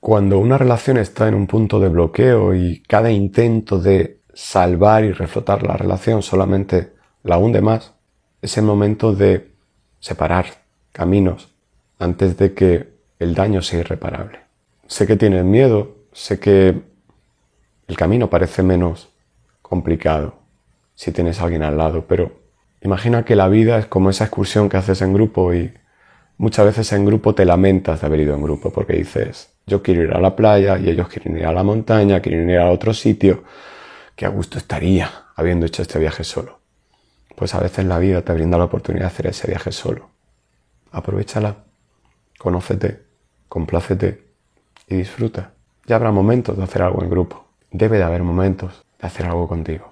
Cuando una relación está en un punto de bloqueo y cada intento de salvar y reflotar la relación solamente la hunde más, es el momento de separar caminos antes de que el daño sea irreparable. Sé que tienes miedo, sé que el camino parece menos complicado si tienes a alguien al lado, pero imagina que la vida es como esa excursión que haces en grupo y muchas veces en grupo te lamentas de haber ido en grupo porque dices, yo quiero ir a la playa y ellos quieren ir a la montaña, quieren ir a otro sitio, que a gusto estaría habiendo hecho este viaje solo. Pues a veces la vida te brinda la oportunidad de hacer ese viaje solo. Aprovechala, conócete, complácete y disfruta. Ya habrá momentos de hacer algo en grupo. Debe de haber momentos de hacer algo contigo.